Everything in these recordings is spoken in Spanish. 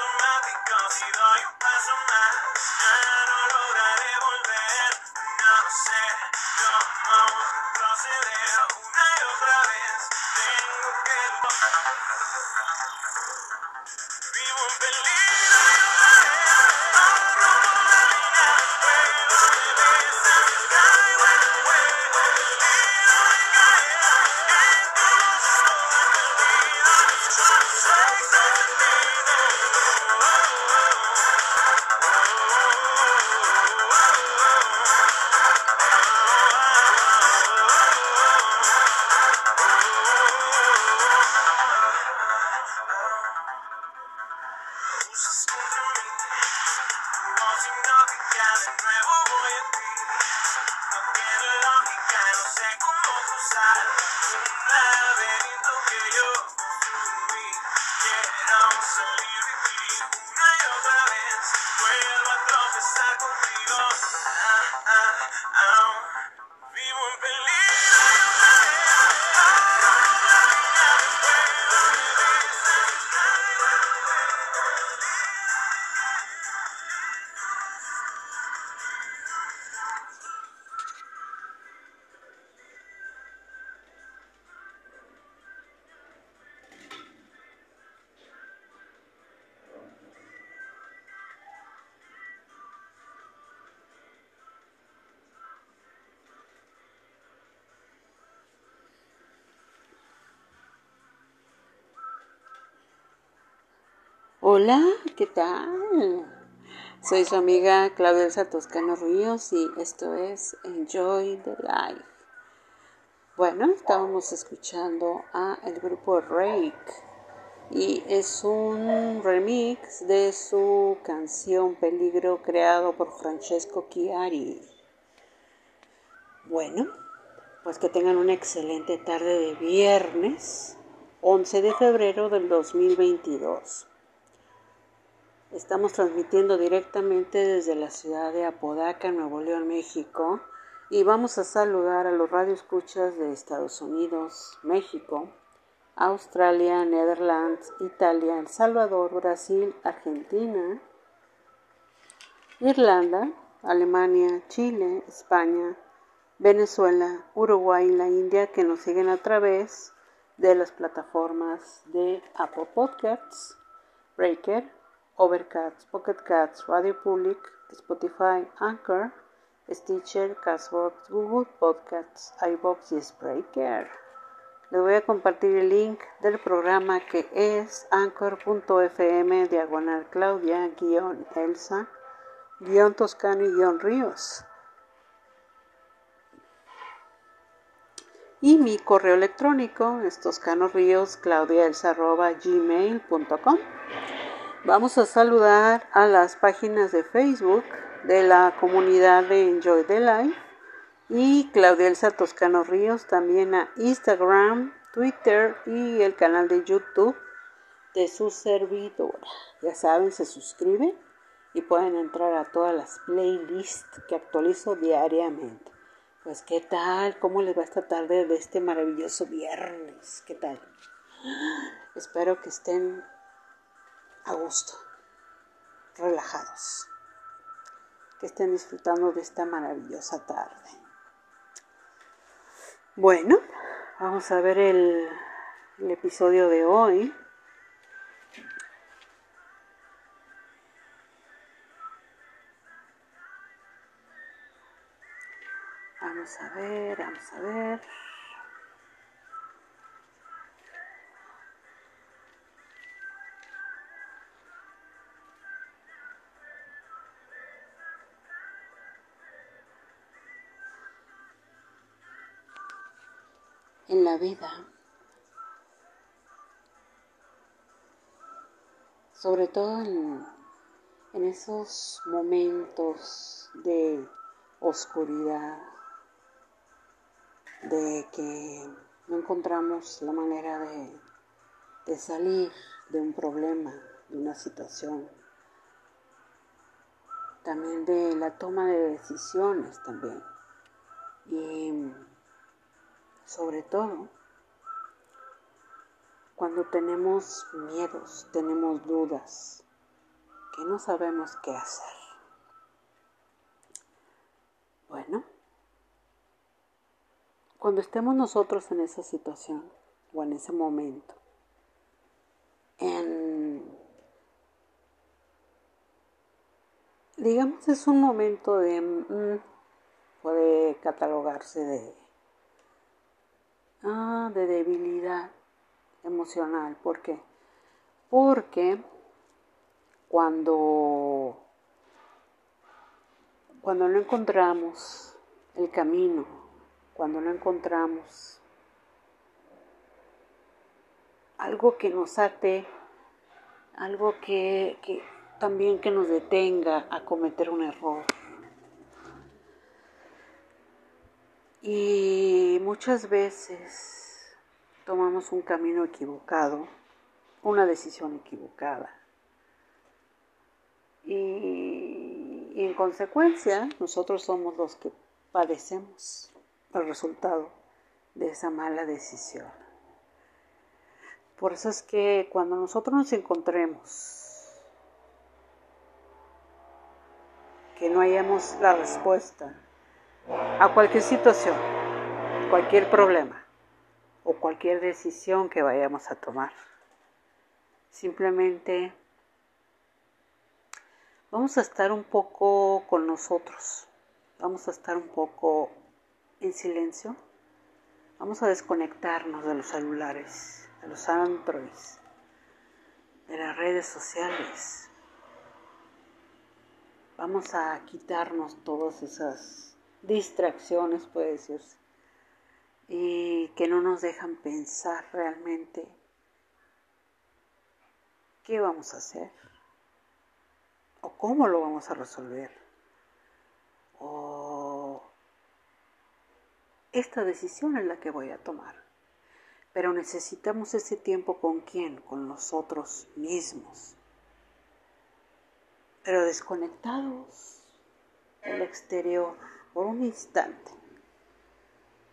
En automático, si doy un paso más, Hola, ¿qué tal? Soy su amiga Claudia Elsa Toscano Ríos y esto es Enjoy the Life. Bueno, estábamos escuchando a el grupo Rake y es un remix de su canción Peligro creado por Francesco Chiari. Bueno, pues que tengan una excelente tarde de viernes 11 de febrero del 2022. Estamos transmitiendo directamente desde la ciudad de Apodaca, Nuevo León, México, y vamos a saludar a los radioescuchas de Estados Unidos, México, Australia, Netherlands, Italia, El Salvador, Brasil, Argentina, Irlanda, Alemania, Chile, España, Venezuela, Uruguay y la India que nos siguen a través de las plataformas de Apple Podcasts, Breaker, Overcast, Pocket Cats, Radio Public, Spotify, Anchor, Stitcher, Castbox, Google Podcasts, iBox y Spreaker. Le voy a compartir el link del programa que es anchor.fm diagonal Claudia guion Elsa guion Toscano y guion Ríos. Y mi correo electrónico es toscanoríos.claudiaelsa.gmail.com Vamos a saludar a las páginas de Facebook de la comunidad de Enjoy the Life y Claudia Elsa Toscano Ríos, también a Instagram, Twitter y el canal de YouTube de su servidora. Ya saben, se suscriben y pueden entrar a todas las playlists que actualizo diariamente. Pues, ¿qué tal? ¿Cómo les va esta tarde de este maravilloso viernes? ¿Qué tal? Espero que estén a gusto, relajados, que estén disfrutando de esta maravillosa tarde. Bueno, vamos a ver el, el episodio de hoy. Vamos a ver, vamos a ver. En la vida, sobre todo en, esos momentos de oscuridad, de que no encontramos la manera de, de salir de un problema, de una situación, también de la toma de decisiones también. Y sobre todo, cuando tenemos miedos, tenemos dudas, que no sabemos qué hacer. Bueno, cuando estemos nosotros en esa situación o en ese momento, en, digamos, es un momento de, mm, puede catalogarse de, ah, de debilidad emocional. ¿Por qué? Porque cuando, cuando no encontramos el camino, cuando no encontramos algo que nos ate, algo que, que también que nos detenga a cometer un error. Y muchas veces tomamos un camino equivocado, una decisión equivocada. Y, en consecuencia, nosotros somos los que padecemos el resultado de esa mala decisión. Por eso es que cuando nosotros nos encontremos que no hayamos la respuesta a cualquier situación, cualquier problema o cualquier decisión que vayamos a tomar, simplemente vamos a estar un poco con nosotros, vamos a estar un poco en silencio, vamos a desconectarnos de los celulares de los androids, de las redes sociales. Vamos a quitarnos todas esas distracciones, puede decirse, y que no nos dejan pensar realmente qué vamos a hacer o cómo lo vamos a resolver o esta decisión es la que voy a tomar. Pero necesitamos ese tiempo con quién? Con nosotros mismos. Pero desconectados del exterior por un instante.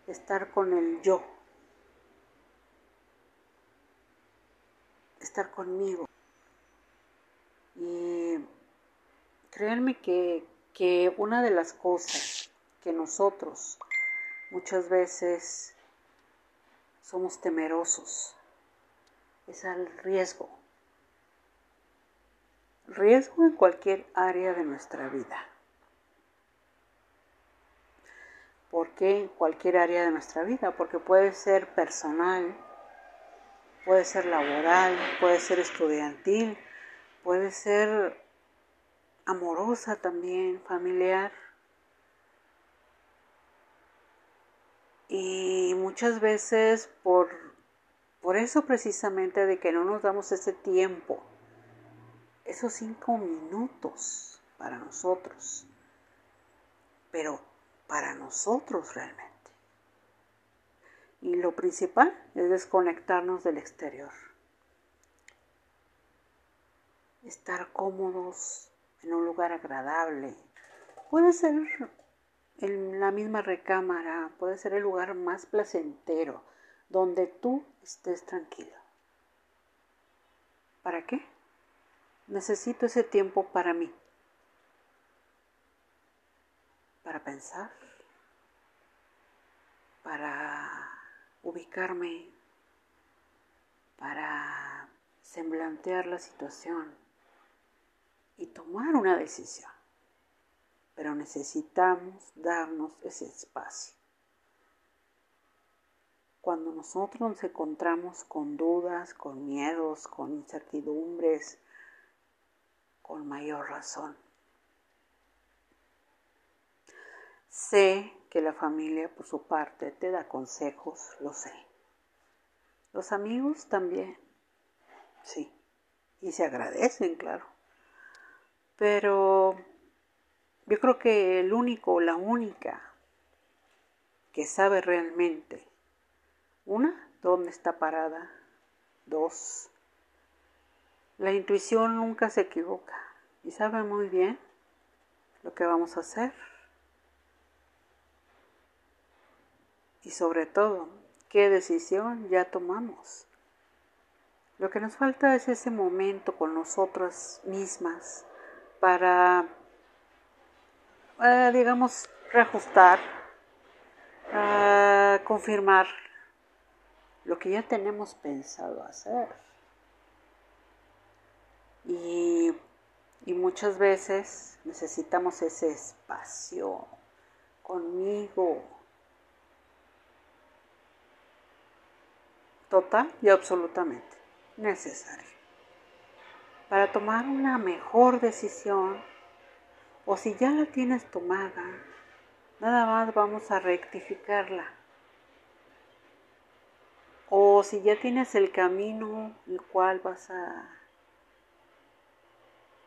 Estar con el yo. Estar conmigo. Y créanme que, que una de las cosas que nosotros muchas veces somos temerosos. Es al riesgo. Riesgo en cualquier área de nuestra vida. ¿Por qué en cualquier área de nuestra vida? Porque puede ser personal, puede ser laboral, puede ser estudiantil, puede ser amorosa también, familiar. Y muchas veces por, por eso precisamente de que no nos damos ese tiempo, esos cinco minutos para nosotros, pero para nosotros realmente. Y lo principal es desconectarnos del exterior. Estar cómodos en un lugar agradable. Puede ser en la misma recámara puede ser el lugar más placentero, donde tú estés tranquilo. ¿Para qué? Necesito ese tiempo para mí, para pensar, para ubicarme, para semblantear la situación y tomar una decisión pero necesitamos darnos ese espacio. Cuando nosotros nos encontramos con dudas, con miedos, con incertidumbres, con mayor razón. Sé que la familia por su parte te da consejos, lo sé. Los amigos también, sí, y se agradecen, claro. Pero yo creo que el único o la única que sabe realmente Una, ¿dónde está parada? Dos, la intuición nunca se equivoca y sabe muy bien lo que vamos a hacer. Y sobre todo, qué decisión ya tomamos. Lo que nos falta es ese momento con nosotras mismas para, eh, digamos, reajustar, uh, confirmar lo que ya tenemos pensado hacer. Y, y muchas veces necesitamos ese espacio conmigo. Total y absolutamente necesario. Para tomar una mejor decisión, o si ya la tienes tomada, nada más vamos a rectificarla. O si ya tienes el camino el cual vas a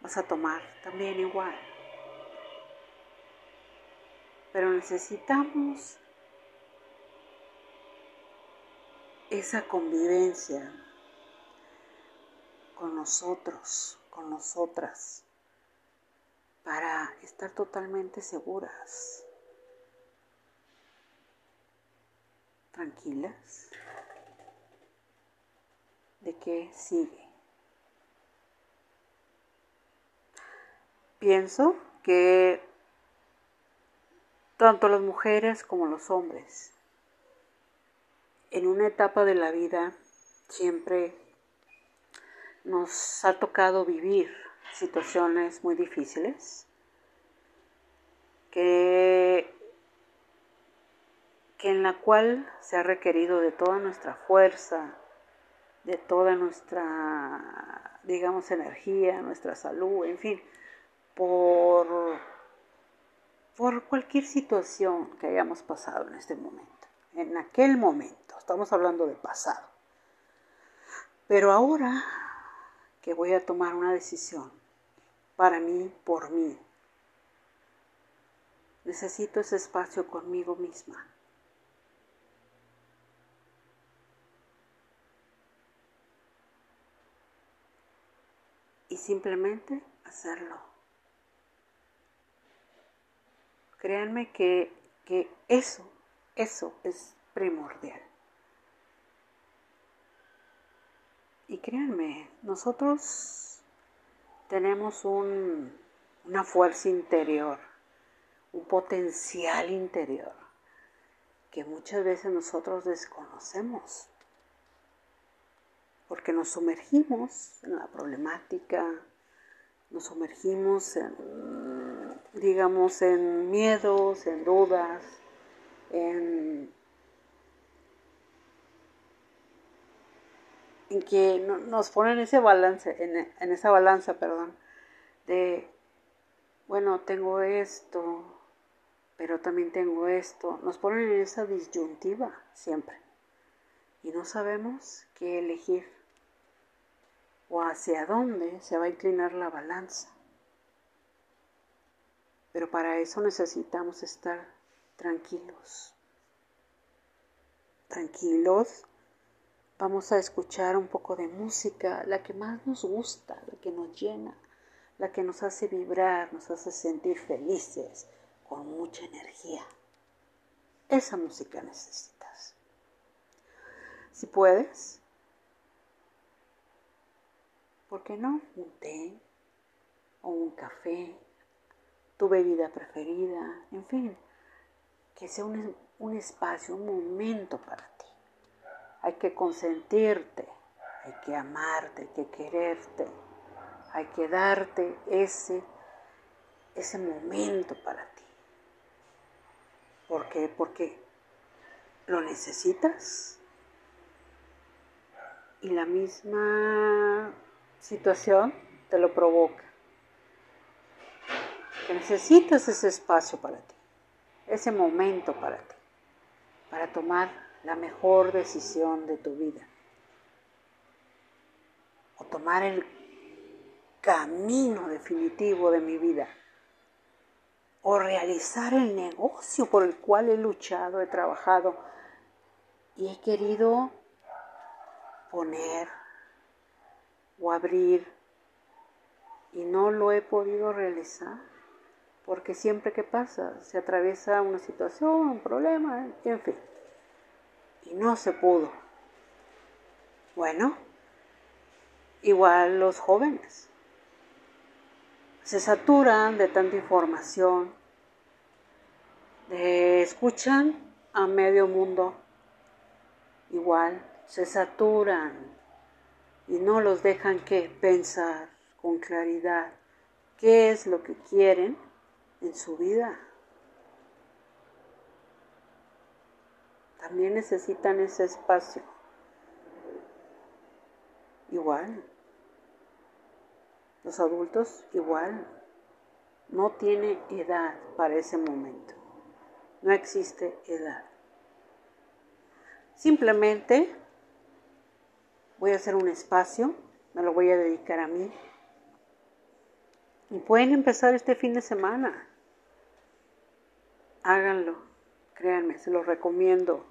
vas a tomar también igual. Pero necesitamos esa convivencia con nosotros, con nosotras, para estar totalmente seguras, tranquilas, de que sigue. Pienso que tanto las mujeres como los hombres en una etapa de la vida siempre nos ha tocado vivir situaciones muy difíciles que, que en la cual se ha requerido de toda nuestra fuerza, de toda nuestra, digamos, energía, nuestra salud, en fin, por, por cualquier situación que hayamos pasado en este momento, en aquel momento, estamos hablando del pasado. Pero ahora que voy a tomar una decisión para mí, por mí, necesito ese espacio conmigo misma. Y simplemente hacerlo. Créanme que, eso, eso es primordial. Créanme, nosotros tenemos un, una fuerza interior, un potencial interior que muchas veces nosotros desconocemos, porque nos sumergimos en la problemática, nos sumergimos en digamos, en miedos, en dudas, en, en que nos ponen ese balance, en, en esa balanza, perdón, de, bueno, tengo esto, pero también tengo esto. Nos ponen en esa disyuntiva siempre. Y no sabemos qué elegir o hacia dónde se va a inclinar la balanza. Pero para eso necesitamos estar tranquilos. Tranquilos. Vamos a escuchar un poco de música, la que más nos gusta, la que nos llena, la que nos hace vibrar, nos hace sentir felices, con mucha energía. Esa música necesitas. Si puedes, ¿por qué no? Un té o un café tu bebida preferida, en fin, que sea un, un espacio, un momento para ti. Hay que consentirte, hay que amarte, hay que quererte, hay que darte ese, ese momento para ti. ¿Por qué? Porque lo necesitas y la misma situación te lo provoca necesitas ese espacio para ti, ese momento para ti, para tomar la mejor decisión de tu vida. O tomar el camino definitivo de mi vida. O realizar el negocio por el cual he luchado, he trabajado y he querido poner o abrir y no lo he podido realizar porque siempre que pasa se atraviesa una situación, un problema, en fin, y no se pudo. Bueno, igual los jóvenes se saturan de tanta información, de escuchan a medio mundo, igual se saturan y no los dejan que pensar con claridad qué es lo que quieren en su vida. También necesitan ese espacio. Igual. Los adultos igual. No tiene edad para ese momento. No existe edad. Simplemente voy a hacer un espacio, me lo voy a dedicar a mí. Y pueden empezar este fin de semana. Háganlo, créanme, se los recomiendo.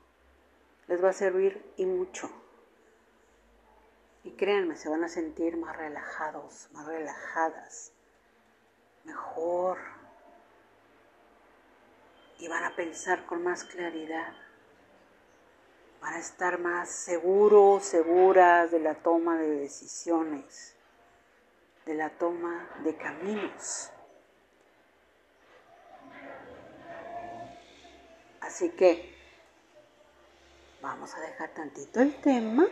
Les va a servir y mucho. Y créanme, se van a sentir más relajados, más relajadas, mejor. Y van a pensar con más claridad. Van a estar más seguros, seguras de la toma de decisiones, de la toma de caminos. Así que vamos a dejar tantito el tema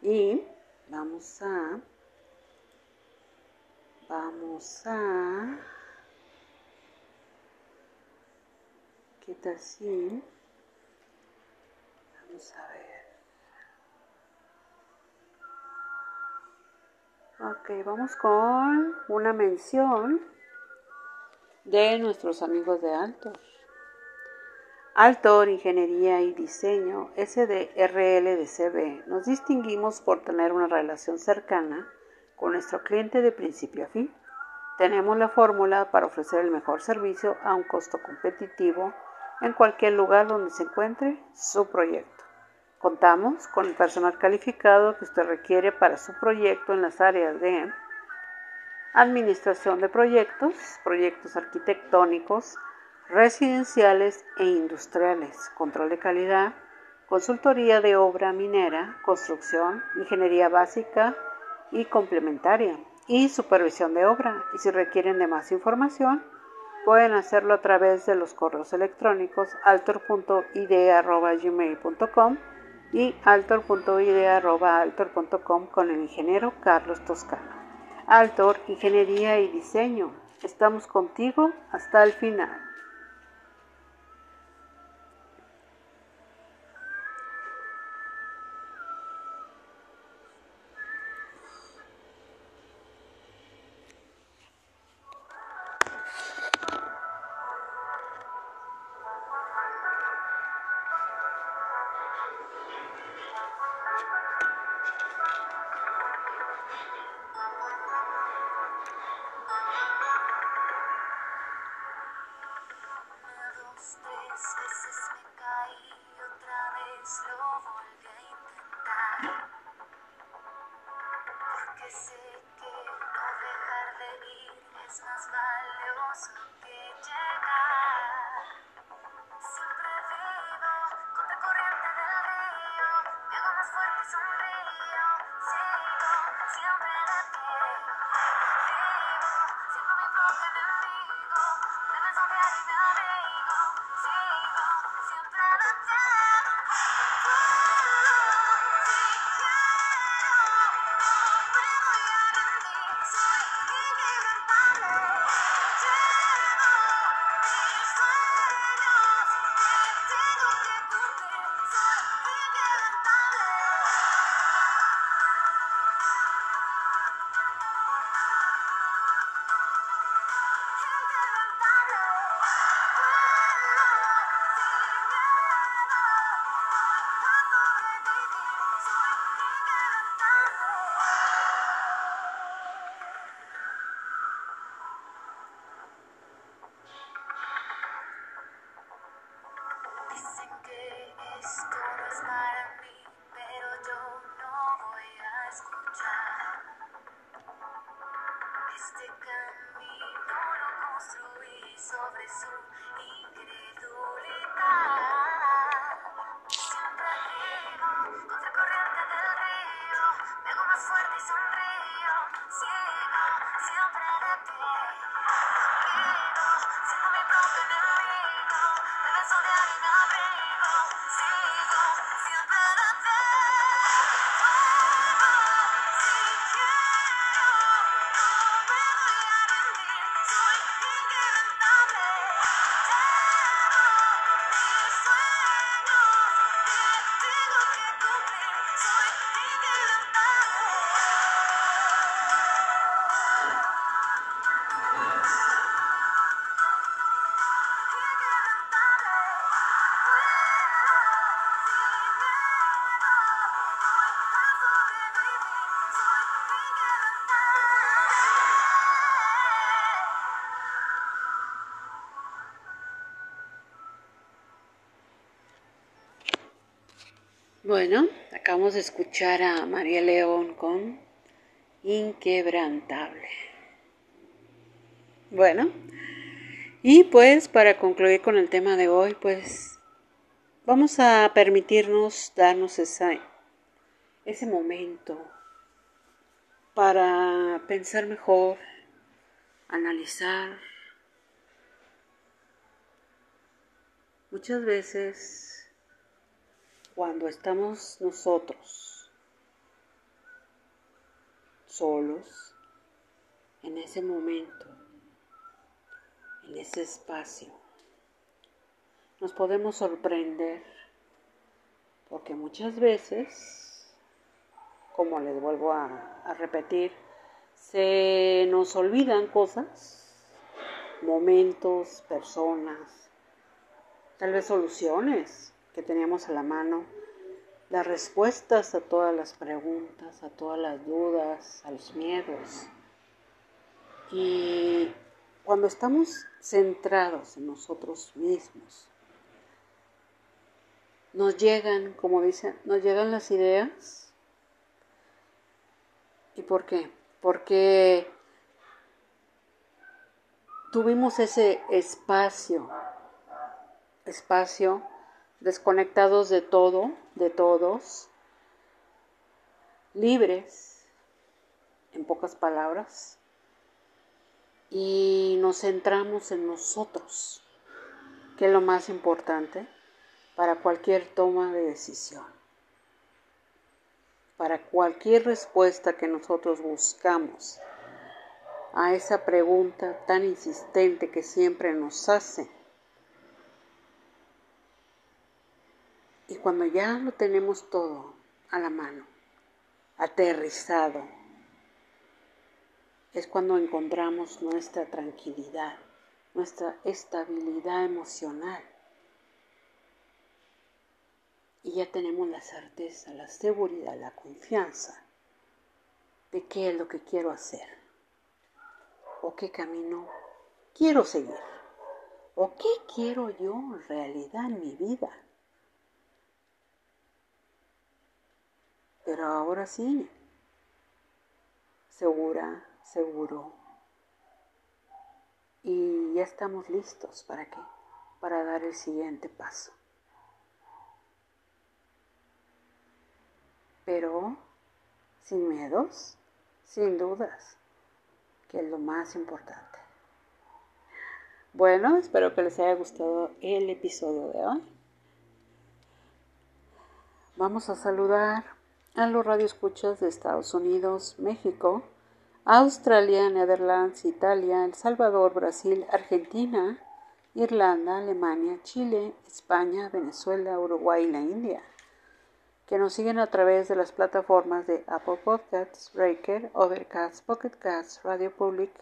y vamos a vamos a ¿qué tal si vamos a ver. Ok vamos con una mención de nuestros amigos de Altos Altor, Ingeniería y Diseño, SDRL de CB, nos distinguimos por tener una relación cercana con nuestro cliente de principio a fin. Tenemos la fórmula para ofrecer el mejor servicio a un costo competitivo en cualquier lugar donde se encuentre su proyecto. Contamos con el personal calificado que usted requiere para su proyecto en las áreas de administración de proyectos, proyectos arquitectónicos, residenciales e industriales, control de calidad, consultoría de obra minera, construcción, ingeniería básica y complementaria y supervisión de obra. Y si requieren de más información, pueden hacerlo a través de los correos electrónicos altor.ide.gmail.com y altor.ide.altor.com con el ingeniero Carlos Toscano. Altor, Ingeniería y Diseño. Estamos contigo hasta el final. Bueno, acabamos de escuchar a María León con Inquebrantable. Bueno, y pues para concluir con el tema de hoy, pues vamos a permitirnos darnos ese momento para pensar mejor, analizar. Muchas veces cuando estamos nosotros solos en ese momento, en ese espacio, nos podemos sorprender porque muchas veces, como les vuelvo a, repetir, se nos olvidan cosas, momentos, personas, tal vez soluciones que teníamos a la mano, las respuestas a todas las preguntas, a todas las dudas, a los miedos. Y cuando estamos centrados en nosotros mismos, nos llegan, como dicen, nos llegan las ideas. ¿Y por qué? Porque tuvimos ese espacio, espacio desconectados de todo, de todos, libres, en pocas palabras, y nos centramos en nosotros, que es lo más importante para cualquier toma de decisión, para cualquier respuesta que nosotros buscamos a esa pregunta tan insistente que siempre nos hace. Y cuando ya lo tenemos todo a la mano, aterrizado, es cuando encontramos nuestra tranquilidad, nuestra estabilidad emocional. Y ya tenemos la certeza, la seguridad, la confianza de qué es lo que quiero hacer o qué camino quiero seguir o qué quiero yo en realidad en mi vida. Pero ahora sí, segura, seguro. Y ya estamos listos para qué? Para dar el siguiente paso. Pero sin miedos, sin dudas, que es lo más importante. Bueno, espero que les haya gustado el episodio de hoy. Vamos a saludar a los radioescuchas de Estados Unidos, México, Australia, Netherlands, Italia, El Salvador, Brasil, Argentina, Irlanda, Alemania, Chile, España, Venezuela, Uruguay y la India, que nos siguen a través de las plataformas de Apple Podcasts, Breaker, Overcast, Pocket Casts, Radio Public,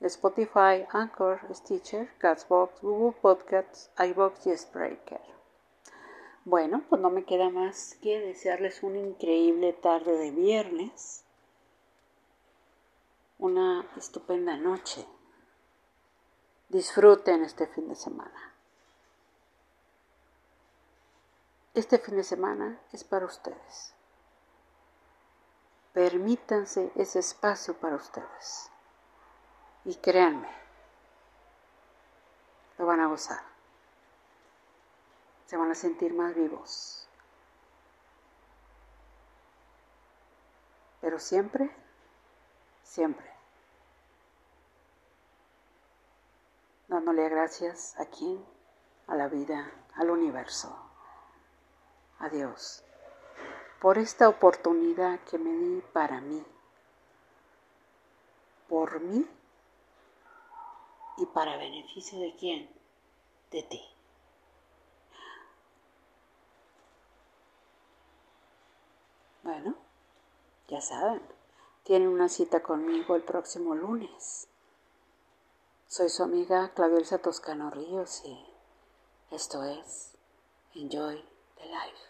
Spotify, Anchor, Stitcher, Castbox, Google Podcasts, iBox y Spreaker. Bueno, pues no me queda más que desearles una increíble tarde de viernes una estupenda noche. Disfruten este fin de semana. Este fin de semana es para ustedes. Permítanse ese espacio para ustedes. Y créanme, lo van a gozar. Se van a sentir más vivos. Pero siempre siempre. Dándole gracias a quién, a la vida, al universo, a Dios, por esta oportunidad que me di para mí, por mí y para beneficio de quién, de ti. Bueno, ya saben tienen una cita conmigo el próximo lunes. Soy su amiga Claudelsa Toscano Ríos y esto es Enjoy the Life.